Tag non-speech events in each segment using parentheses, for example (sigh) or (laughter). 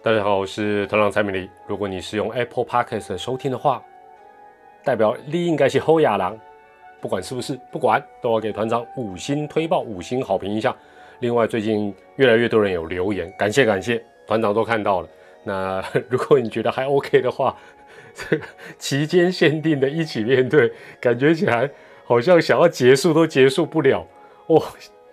大家好，我是团长蔡美丽。如果你是用 Apple Podcast 收听的话，代表你应该是后亚郎，不管是不是，不管都要给团长五星推报、五星好评一下。另外，最近越来越多人有留言，感谢感谢，团长都看到了。那如果你觉得还 OK 的话，这 (laughs) 个期间限定的一起面对，感觉起来好像想要结束都结束不了哦。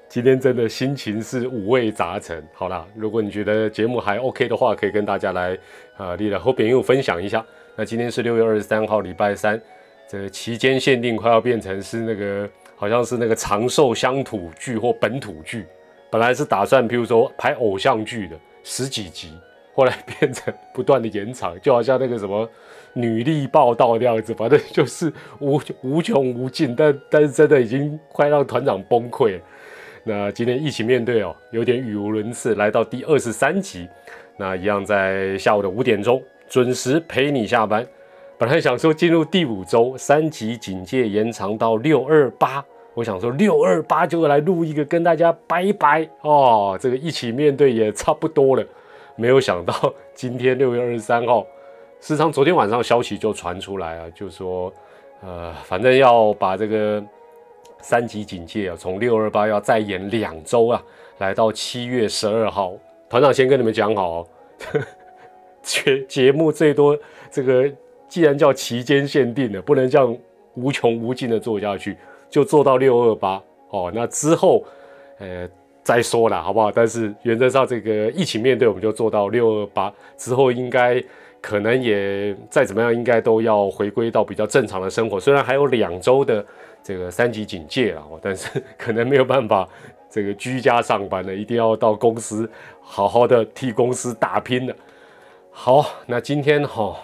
今天真的心情是五味杂陈。好啦，如果你觉得节目还 OK 的话，可以跟大家来啊，你的后边又分享一下。那今天是六月二十三号，礼拜三，这期间限定快要变成是那个，好像是那个长寿乡土剧或本土剧。本来是打算，譬如说拍偶像剧的十几集，后来变成不断的延长，就好像那个什么女力报道这样子，反正就是无无穷无尽。但但是真的已经快让团长崩溃。那今天一起面对哦，有点语无伦次，来到第二十三集，那一样在下午的五点钟准时陪你下班。本来想说进入第五周，三级警戒延长到六二八，我想说六二八就来录一个跟大家拜拜哦，这个一起面对也差不多了。没有想到今天六月二十三号，事实上昨天晚上消息就传出来啊，就说呃，反正要把这个。三级警戒啊，从六二八要再延两周啊，来到七月十二号。团长先跟你们讲好，(laughs) 节节目最多这个既然叫期间限定的，不能这样无穷无尽的做下去，就做到六二八哦。那之后呃再说了，好不好？但是原则上这个一起面对，我们就做到六二八之后，应该可能也再怎么样，应该都要回归到比较正常的生活。(laughs) 虽然还有两周的。这个三级警戒啊，但是可能没有办法，这个居家上班了一定要到公司好好的替公司打拼的。好，那今天哈，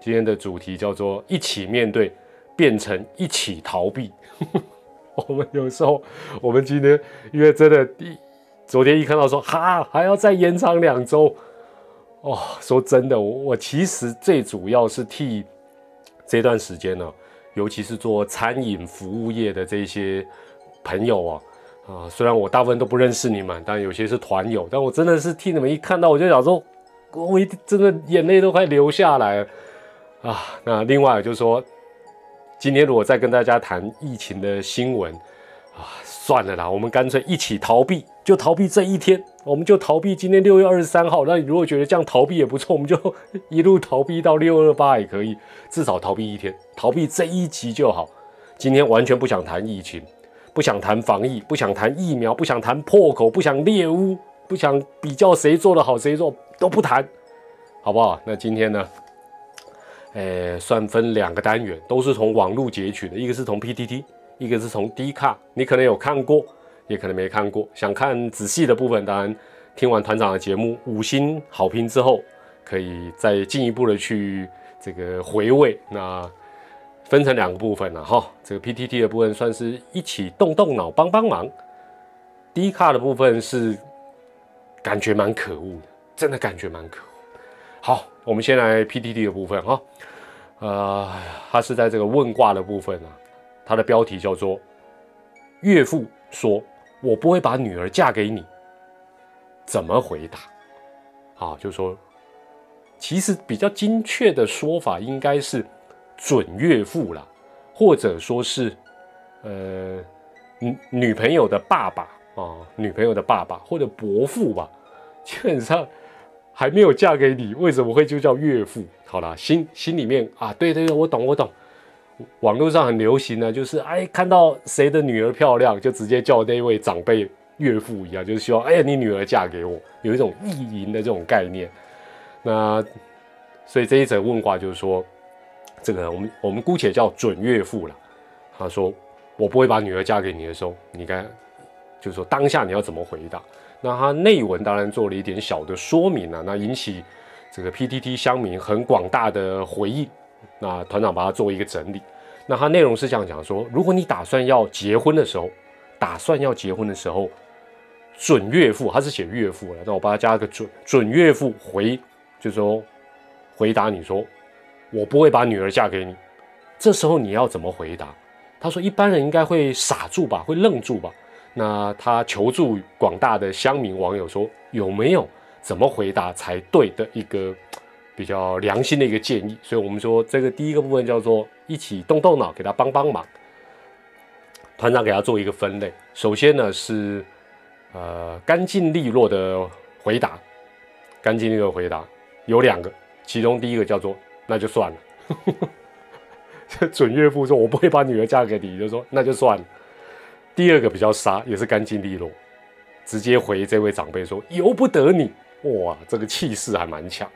今天的主题叫做一起面对，变成一起逃避。(laughs) 我们有时候，我们今天因为真的，昨天一看到说哈还要再延长两周，哦，说真的，我我其实最主要是替这段时间呢。尤其是做餐饮服务业的这些朋友啊，啊，虽然我大部分都不认识你们，但有些是团友，但我真的是替你们一看到我就想说，我一真的眼泪都快流下来啊。那另外就是说，今天如果再跟大家谈疫情的新闻啊。算了啦，我们干脆一起逃避，就逃避这一天，我们就逃避今天六月二十三号。那你如果觉得这样逃避也不错，我们就 (laughs) 一路逃避到六二八也可以，至少逃避一天，逃避这一集就好。今天完全不想谈疫情，不想谈防疫，不想谈疫苗，不想谈破口，不想猎污，不想比较谁做的好，谁做都不谈，好不好？那今天呢？诶，算分两个单元，都是从网络截取的，一个是从 PTT。一个是从低卡，你可能有看过，也可能没看过。想看仔细的部分，当然听完团长的节目五星好评之后，可以再进一步的去这个回味。那分成两个部分了哈，这个 PTT 的部分算是一起动动脑帮帮忙，低卡的部分是感觉蛮可恶的，真的感觉蛮可恶。好，我们先来 PTT 的部分哈，呃，它是在这个问卦的部分啊。他的标题叫做“岳父说我不会把女儿嫁给你”，怎么回答？啊，就说其实比较精确的说法应该是准岳父啦，或者说是呃女女朋友的爸爸啊，女朋友的爸爸或者伯父吧。基本上还没有嫁给你，为什么会就叫岳父？好了，心心里面啊，对对对，我懂我懂。网络上很流行呢，就是哎，看到谁的女儿漂亮，就直接叫那位长辈岳父一样，就是希望哎呀，你女儿嫁给我，有一种意淫的这种概念。那所以这一则问卦就是说，这个我们我们姑且叫准岳父了。他说我不会把女儿嫁给你的时候，你该就是说当下你要怎么回答？那他内文当然做了一点小的说明啊，那引起这个 PTT 乡民很广大的回应。那团长把它做一个整理，那它内容是这样讲说：如果你打算要结婚的时候，打算要结婚的时候，准岳父他是写岳父了，那我把它加个准准岳父回，就说回答你说，我不会把女儿嫁给你。这时候你要怎么回答？他说一般人应该会傻住吧，会愣住吧。那他求助广大的乡民网友说，有没有怎么回答才对的一个比较良心的一个建议。所以我们说这个第一个部分叫做一起动动脑，给他帮帮忙。团长给他做一个分类，首先呢是呃干净利落的回答，干净利落回答有两个，其中第一个叫做 (laughs) 那就算了。(laughs) 这准岳父说：“我不会把女儿嫁给你。”就说那就算了。第二个比较杀，也是干净利落，直接回这位长辈说：“由不得你。”哇，这个气势还蛮强。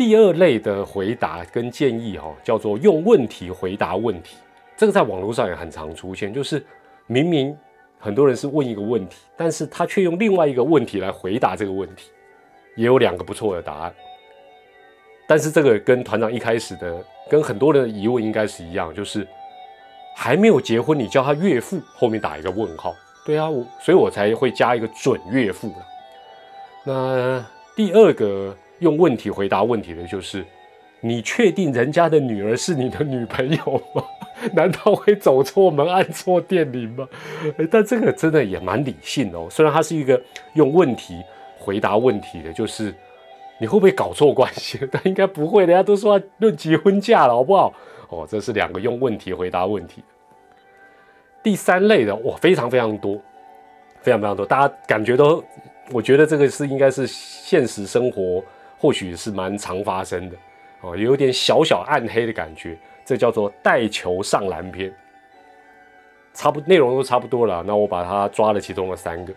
第二类的回答跟建议哈，叫做用问题回答问题。这个在网络上也很常出现，就是明明很多人是问一个问题，但是他却用另外一个问题来回答这个问题，也有两个不错的答案。但是这个跟团长一开始的，跟很多人的疑问应该是一样，就是还没有结婚，你叫他岳父，后面打一个问号。对啊，我所以我才会加一个准岳父那第二个用问题回答问题的就是，你确定人家的女儿是你的女朋友吗？(laughs) 难道会走错门按错电铃吗？但这个真的也蛮理性哦，虽然他是一个用问题回答问题的，就是。你会不会搞错关系？但应该不会，人家都说论结婚嫁了，好不好？哦，这是两个用问题回答问题。第三类的哇，非常非常多，非常非常多，大家感觉都，我觉得这个是应该是现实生活，或许是蛮常发生的哦，有点小小暗黑的感觉。这叫做带球上篮篇，差不内容都差不多了。那我把它抓了其中的三个。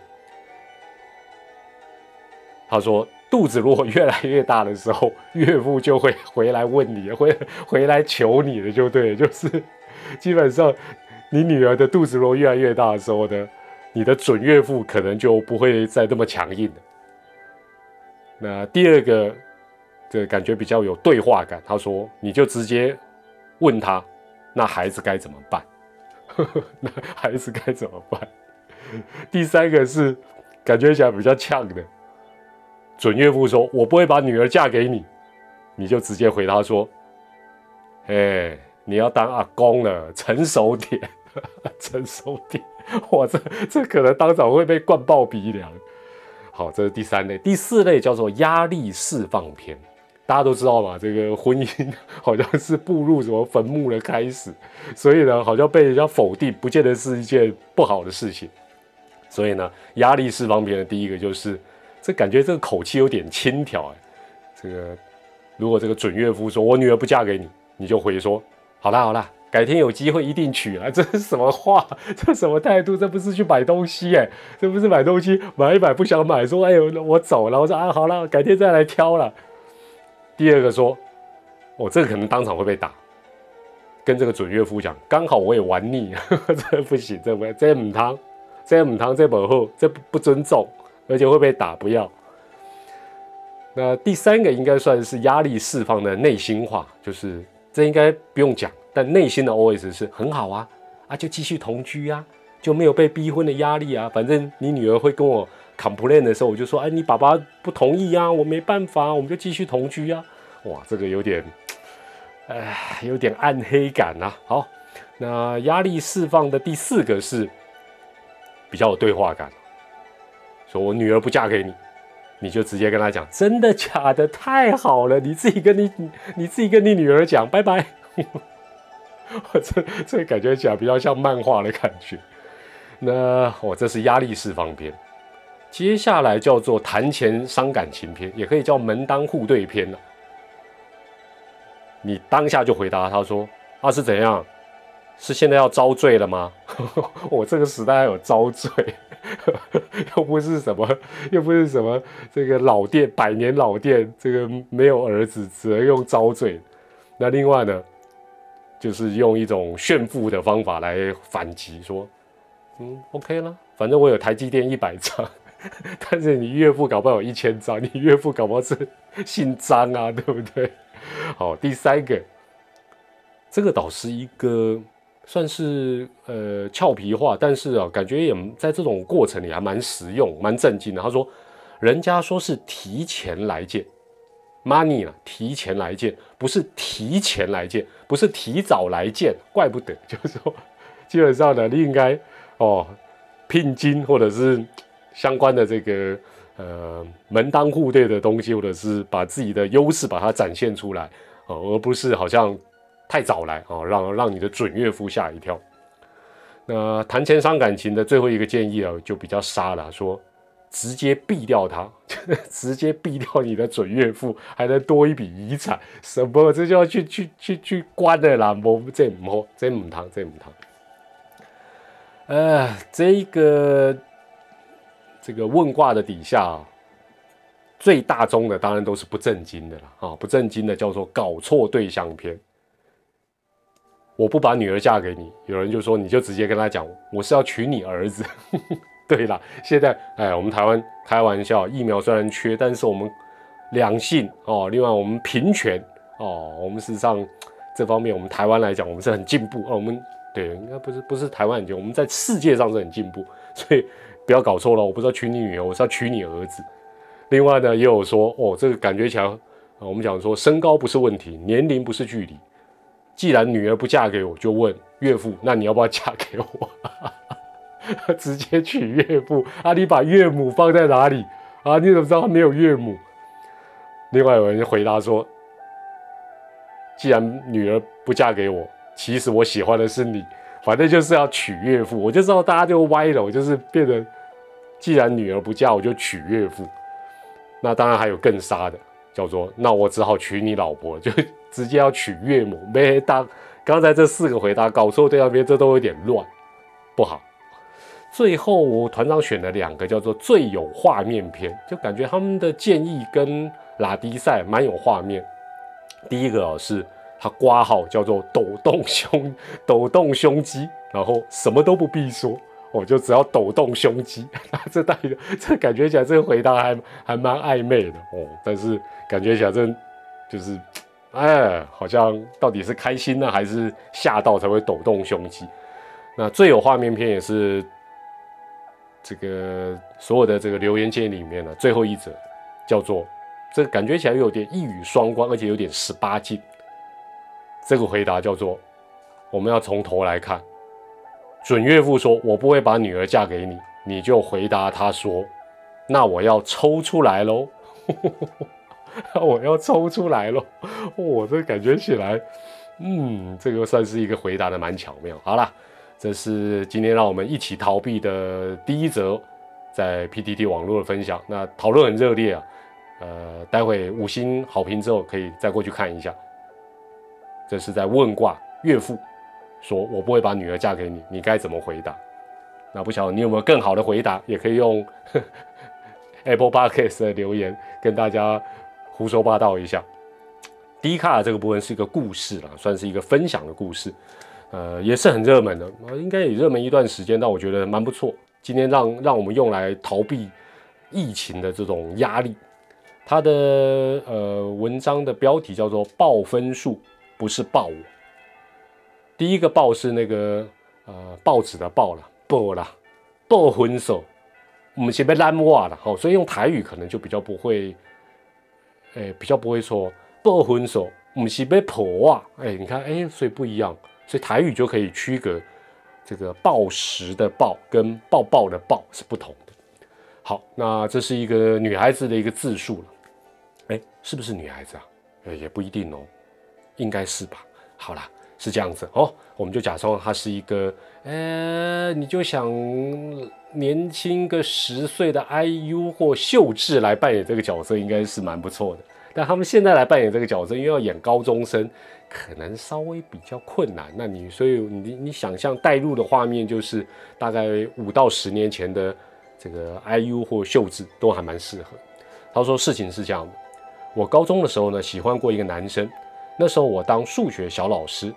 他说。肚子如果越来越大的时候，(laughs) 岳父就会回来问你，会回来求你的，就对，就是基本上你女儿的肚子如果越来越大的时候呢，你的准岳父可能就不会再那么强硬了。那第二个的感觉比较有对话感，他说你就直接问他，那孩子该怎么办？(laughs) 那孩子该怎么办？第三个是感觉起来比较呛的。准岳父说：“我不会把女儿嫁给你。”你就直接回答说：“哎，你要当阿公了，成熟点，(laughs) 成熟点。”哇，这这可能当场会被灌爆鼻梁。好，这是第三类，第四类叫做压力释放篇。大家都知道吧？这个婚姻 (laughs) 好像是步入什么坟墓的开始，所以呢，好像被人家否定，不见得是一件不好的事情。所以呢，压力释放篇的第一个就是。这感觉这个口气有点轻佻哎，这个如果这个准岳父说我女儿不嫁给你，你就回说好啦好啦，改天有机会一定娶啊！(laughs) 这是什么话？(laughs) 这什么态度？这不是去买东西哎，这不是买东西买一买不想买，说哎呦我走了，我说啊好了，改天再来挑了。第二个说，我这个可能当场会被打，跟这个准岳父讲，刚好我也玩腻，(laughs) 这不行，这不这母汤，这母汤这不好，这不不尊重。而且会被打，不要。那第三个应该算是压力释放的内心话，就是这应该不用讲，但内心的 OS 是很好啊，啊就继续同居啊，就没有被逼婚的压力啊。反正你女儿会跟我 complain 的时候，我就说，哎，你爸爸不同意啊，我没办法，我们就继续同居啊。哇，这个有点，哎，有点暗黑感啊。好，那压力释放的第四个是比较有对话感。说我女儿不嫁给你，你就直接跟他讲，真的假的？太好了，你自己跟你你自己跟你女儿讲，拜拜。(laughs) 这这感觉起来比较像漫画的感觉。那我这是压力释放篇，接下来叫做谈钱伤感情篇，也可以叫门当户对篇了。你当下就回答他说：“啊是怎样？是现在要遭罪了吗？(laughs) 我这个时代还有遭罪。(laughs) ”又不是什么，又不是什么这个老店，百年老店，这个没有儿子，只能用遭罪。那另外呢，就是用一种炫富的方法来反击，说，嗯，OK 了，反正我有台积电一百张，(laughs) 但是你岳父搞不好有一千张，你岳父搞不好是姓张啊，(laughs) 对不对？好，第三个，这个倒是一个。算是呃俏皮话，但是啊，感觉也在这种过程里还蛮实用、蛮震惊的。他说：“人家说是提前来见，money 啊，提前来见，不是提前来见，不是提早来见，怪不得。(laughs) 就是说，基本上呢，你应该哦，聘金或者是相关的这个呃门当户对的东西，或者是把自己的优势把它展现出来哦，而不是好像太早来哦，让让你的准岳父吓一跳。那谈钱伤感情的最后一个建议啊，就比较杀了，说直接毙掉他，(laughs) 直接毙掉你的准岳父，还能多一笔遗产，什么这就要去去去去关的啦，我这唔好，这唔堂，这唔堂。呃，这个这个问卦的底下，最大宗的当然都是不正经的了啊，不正经的叫做搞错对象篇。我不把女儿嫁给你，有人就说你就直接跟他讲，我是要娶你儿子。(laughs) 对啦，现在哎，我们台湾开玩笑，疫苗虽然缺，但是我们两性哦，另外我们平权哦，我们事实上这方面，我们台湾来讲，我们是很进步哦。我们对，应该不是不是台湾很进步，我们在世界上是很进步，(laughs) 所以不要搞错了，我不是要娶你女儿，我是要娶你儿子。另外呢，也有说哦，这个感觉起来，我们讲说身高不是问题，年龄不是距离。既然女儿不嫁给我，就问岳父，那你要不要嫁给我？(laughs) 直接娶岳父啊！你把岳母放在哪里啊？你怎么知道他没有岳母？另外有人回答说，既然女儿不嫁给我，其实我喜欢的是你，反正就是要娶岳父。我就知道大家就歪了，我就是变得，既然女儿不嫁，我就娶岳父。那当然还有更杀的，叫做那我只好娶你老婆就。(laughs) 直接要娶岳母，没当刚才这四个回答搞错对那边，这都有点乱，不好。最后团长选了两个叫做最有画面篇，就感觉他们的建议跟拉迪赛蛮有画面。第一个哦，是他挂号叫做抖动胸，抖动胸肌，然后什么都不必说，我就只要抖动胸肌。(laughs) 这大这感觉起来这个回答还还蛮暧昧的哦，但是感觉起来这就是。哎，好像到底是开心呢，还是吓到才会抖动胸肌？那最有画面片也是这个所有的这个留言建议里面呢，最后一则叫做这感觉起来有点一语双关，而且有点十八禁。这个回答叫做我们要从头来看。准岳父说：“我不会把女儿嫁给你。”你就回答他说：“那我要抽出来喽。(laughs) ”我要抽出来了，我这感觉起来，嗯，这个算是一个回答的蛮巧妙。好了，这是今天让我们一起逃避的第一则在 PTT 网络的分享。那讨论很热烈啊，呃，待会五星好评之后可以再过去看一下。这是在问卦岳父说：“我不会把女儿嫁给你，你该怎么回答？”那不晓得你有没有更好的回答，也可以用 (laughs) Apple Podcast 的留言跟大家。胡说八道一下，第一卡这个部分是一个故事了，算是一个分享的故事，呃，也是很热门的，应该也热门一段时间，但我觉得蛮不错。今天让让我们用来逃避疫情的这种压力。它的呃文章的标题叫做“报分数不是报我”。第一个“报”是那个呃报纸的“报”了，报啦，报分手，我们先被烂话了，好，所以用台语可能就比较不会。哎，比较不会说报分手，不是被破啊！哎，你看，哎，所以不一样，所以台语就可以区隔这个报时的报跟抱抱的抱是不同的。好，那这是一个女孩子的一个字数了，哎，是不是女孩子啊？也不一定哦，应该是吧。好啦，是这样子哦，我们就假装她是一个，呃，你就想年轻个十岁的 IU 或秀智来扮演这个角色，应该是蛮不错的。但他们现在来扮演这个角色，因为要演高中生，可能稍微比较困难。那你所以你你想象带入的画面，就是大概五到十年前的这个 IU 或秀智都还蛮适合。他说事情是这样的，我高中的时候呢，喜欢过一个男生，那时候我当数学小老师，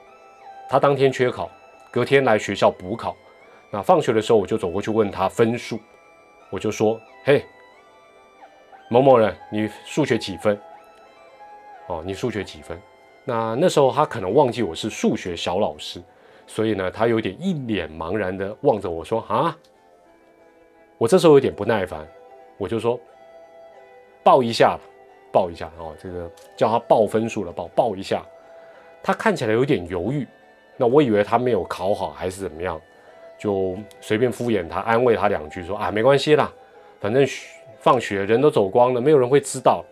他当天缺考，隔天来学校补考。那放学的时候，我就走过去问他分数，我就说：“嘿，某某人，你数学几分？哦，你数学几分？”那那时候他可能忘记我是数学小老师，所以呢，他有点一脸茫然的望着我说：“啊。”我这时候有点不耐烦，我就说：“报一下，报一下哦，这个叫他报分数了，报报一下。”他看起来有点犹豫，那我以为他没有考好还是怎么样。就随便敷衍他，安慰他两句，说啊，没关系啦，反正放学人都走光了，没有人会知道，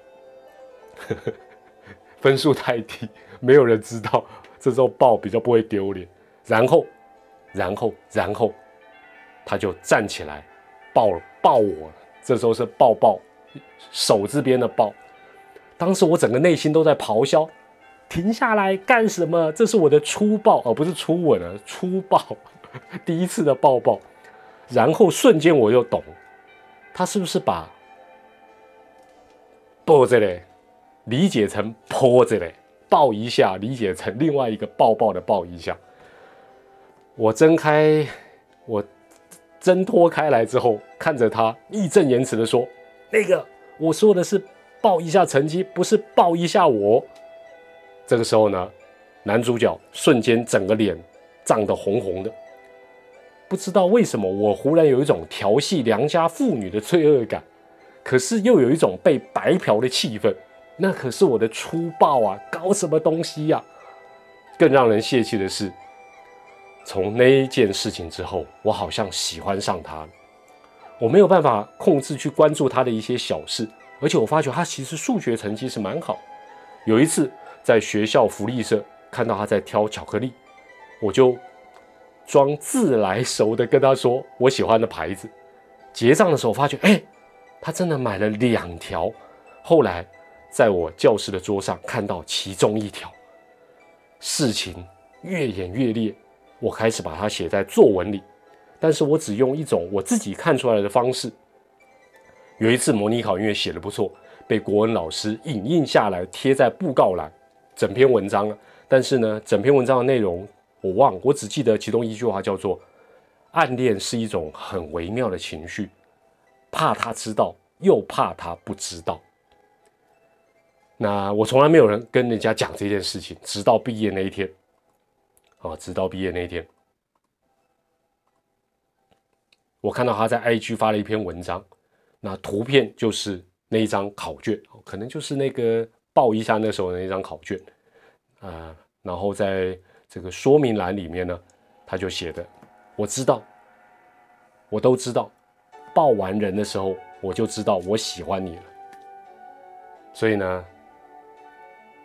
分数太低，没有人知道。这时候抱比较不会丢脸。然后，然后，然后，他就站起来抱抱我。这时候是抱抱，手这边的抱。当时我整个内心都在咆哮：停下来干什么？这是我的初抱，而不是初吻啊，初抱，第一次的抱抱。然后瞬间我又懂，他是不是把抱着嘞理解成泼着嘞抱一下，理解成另外一个抱抱的抱一下。我睁开，我挣脱开来之后，看着他义正言辞的说：“那个我说的是抱一下成绩，不是抱一下我。”这个时候呢，男主角瞬间整个脸涨得红红的。不知道为什么，我忽然有一种调戏良家妇女的罪恶感，可是又有一种被白嫖的气氛。那可是我的粗暴啊，搞什么东西呀？更让人泄气的是，从那一件事情之后，我好像喜欢上他了。我没有办法控制去关注他的一些小事，而且我发觉他其实数学成绩是蛮好。有一次在学校福利社看到他在挑巧克力，我就。装自来熟的跟他说我喜欢的牌子，结账的时候发觉，哎，他真的买了两条。后来在我教室的桌上看到其中一条，事情越演越烈，我开始把它写在作文里，但是我只用一种我自己看出来的方式。有一次模拟考，因为写的不错，被国文老师影印下来贴在布告栏，整篇文章了。但是呢，整篇文章的内容。我忘，我只记得其中一句话叫做“暗恋是一种很微妙的情绪，怕他知道，又怕他不知道。”那我从来没有人跟人家讲这件事情，直到毕业那一天，啊，直到毕业那一天，我看到他在 IG 发了一篇文章，那图片就是那一张考卷，可能就是那个报一下那时候的那张考卷，啊，然后在。这个说明栏里面呢，他就写的，我知道，我都知道，抱完人的时候，我就知道我喜欢你了。所以呢，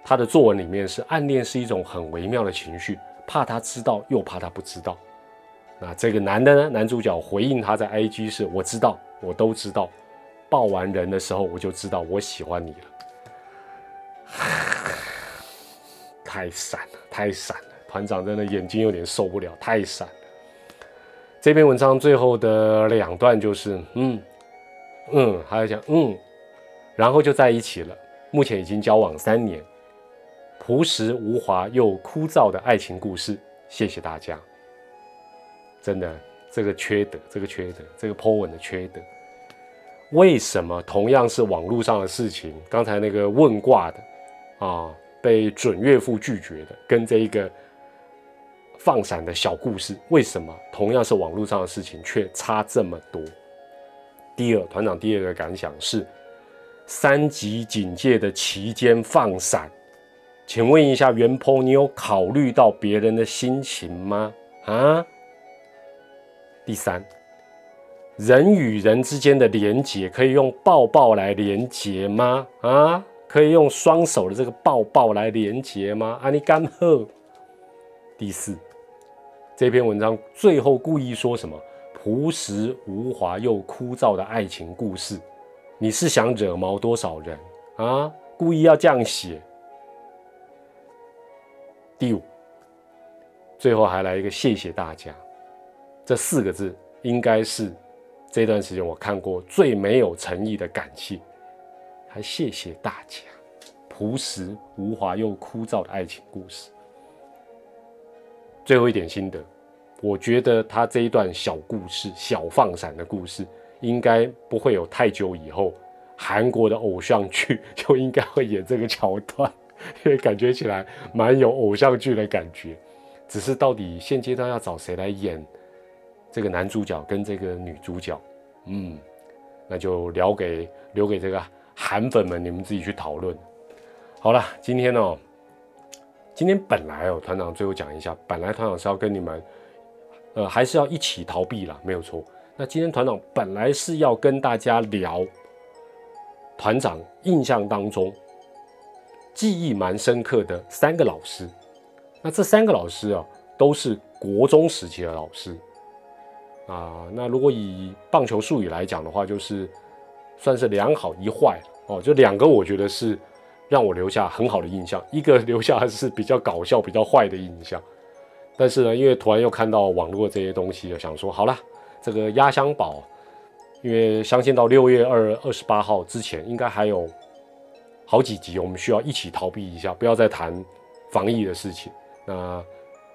他的作文里面是暗恋是一种很微妙的情绪，怕他知道又怕他不知道。那这个男的呢，男主角回应他在 IG 是，我知道，我都知道，抱完人的时候，我就知道我喜欢你了。太闪了，太闪了。团长真的眼睛有点受不了，太闪了。这篇文章最后的两段就是嗯嗯，还有讲嗯，然后就在一起了。目前已经交往三年，朴实无华又枯燥的爱情故事。谢谢大家。真的，这个缺德，这个缺德，这个 po 文的缺德。为什么同样是网络上的事情，刚才那个问卦的啊，被准岳父拒绝的，跟这一个。放闪的小故事，为什么同样是网络上的事情却差这么多？第二，团长第二个感想是，三级警戒的期间放闪，请问一下袁鹏，你有考虑到别人的心情吗？啊？第三，人与人之间的连结可以用抱抱来连结吗？啊？可以用双手的这个抱抱来连结吗？啊？你干赫。第四。这篇文章最后故意说什么朴实无华又枯燥的爱情故事？你是想惹毛多少人啊？故意要这样写。第五，最后还来一个谢谢大家，这四个字应该是这段时间我看过最没有诚意的感谢，还谢谢大家。朴实无华又枯燥的爱情故事。最后一点心得，我觉得他这一段小故事、小放闪的故事，应该不会有太久以后，韩国的偶像剧 (laughs) 就应该会演这个桥段，因为感觉起来蛮有偶像剧的感觉。只是到底现阶段要找谁来演这个男主角跟这个女主角，嗯，那就聊给留给这个韩粉们你们自己去讨论。好了，今天呢。今天本来哦，团长最后讲一下，本来团长是要跟你们，呃，还是要一起逃避啦，没有错。那今天团长本来是要跟大家聊团长印象当中记忆蛮深刻的三个老师。那这三个老师啊，都是国中时期的老师啊。那如果以棒球术语来讲的话，就是算是两好一坏哦。就两个，我觉得是让我留下很好的印象；一个留下是比较搞笑、比较坏的印象。但是呢，因为突然又看到网络这些东西，想说好了，这个压箱宝，因为相信到六月二二十八号之前，应该还有好几集，我们需要一起逃避一下，不要再谈防疫的事情。那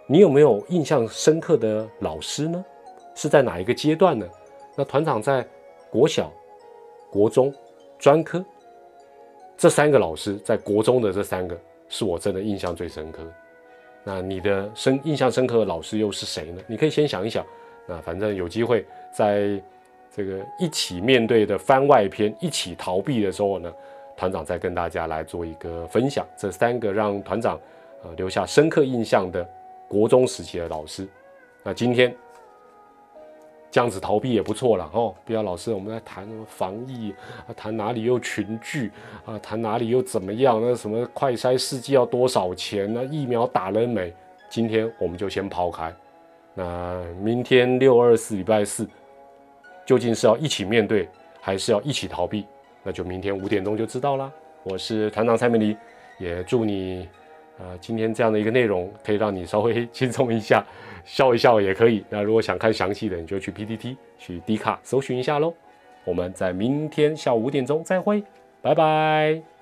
你有没有印象深刻的老师呢？是在哪一个阶段呢？那团长在国小、国中、专科这三个老师，在国中的这三个，是我真的印象最深刻。那你的深印象深刻的老师又是谁呢？你可以先想一想。那反正有机会在这个一起面对的番外篇、一起逃避的时候呢，团长再跟大家来做一个分享。这三个让团长。呃，留下深刻印象的国中时期的老师，那今天这样子逃避也不错了哦。不要老师，我们在谈什么防疫，谈哪里又群聚啊，谈哪里又怎么样？那什么快筛试剂要多少钱？那疫苗打了没？今天我们就先抛开。那明天六二四礼拜四，究竟是要一起面对，还是要一起逃避？那就明天五点钟就知道啦。我是团长蔡美丽，也祝你。呃，今天这样的一个内容可以让你稍微 (laughs) 轻松一下，笑一笑也可以。那如果想看详细的，你就去 PPT 去 D 卡搜寻一下喽。我们在明天下午五点钟再会，拜拜。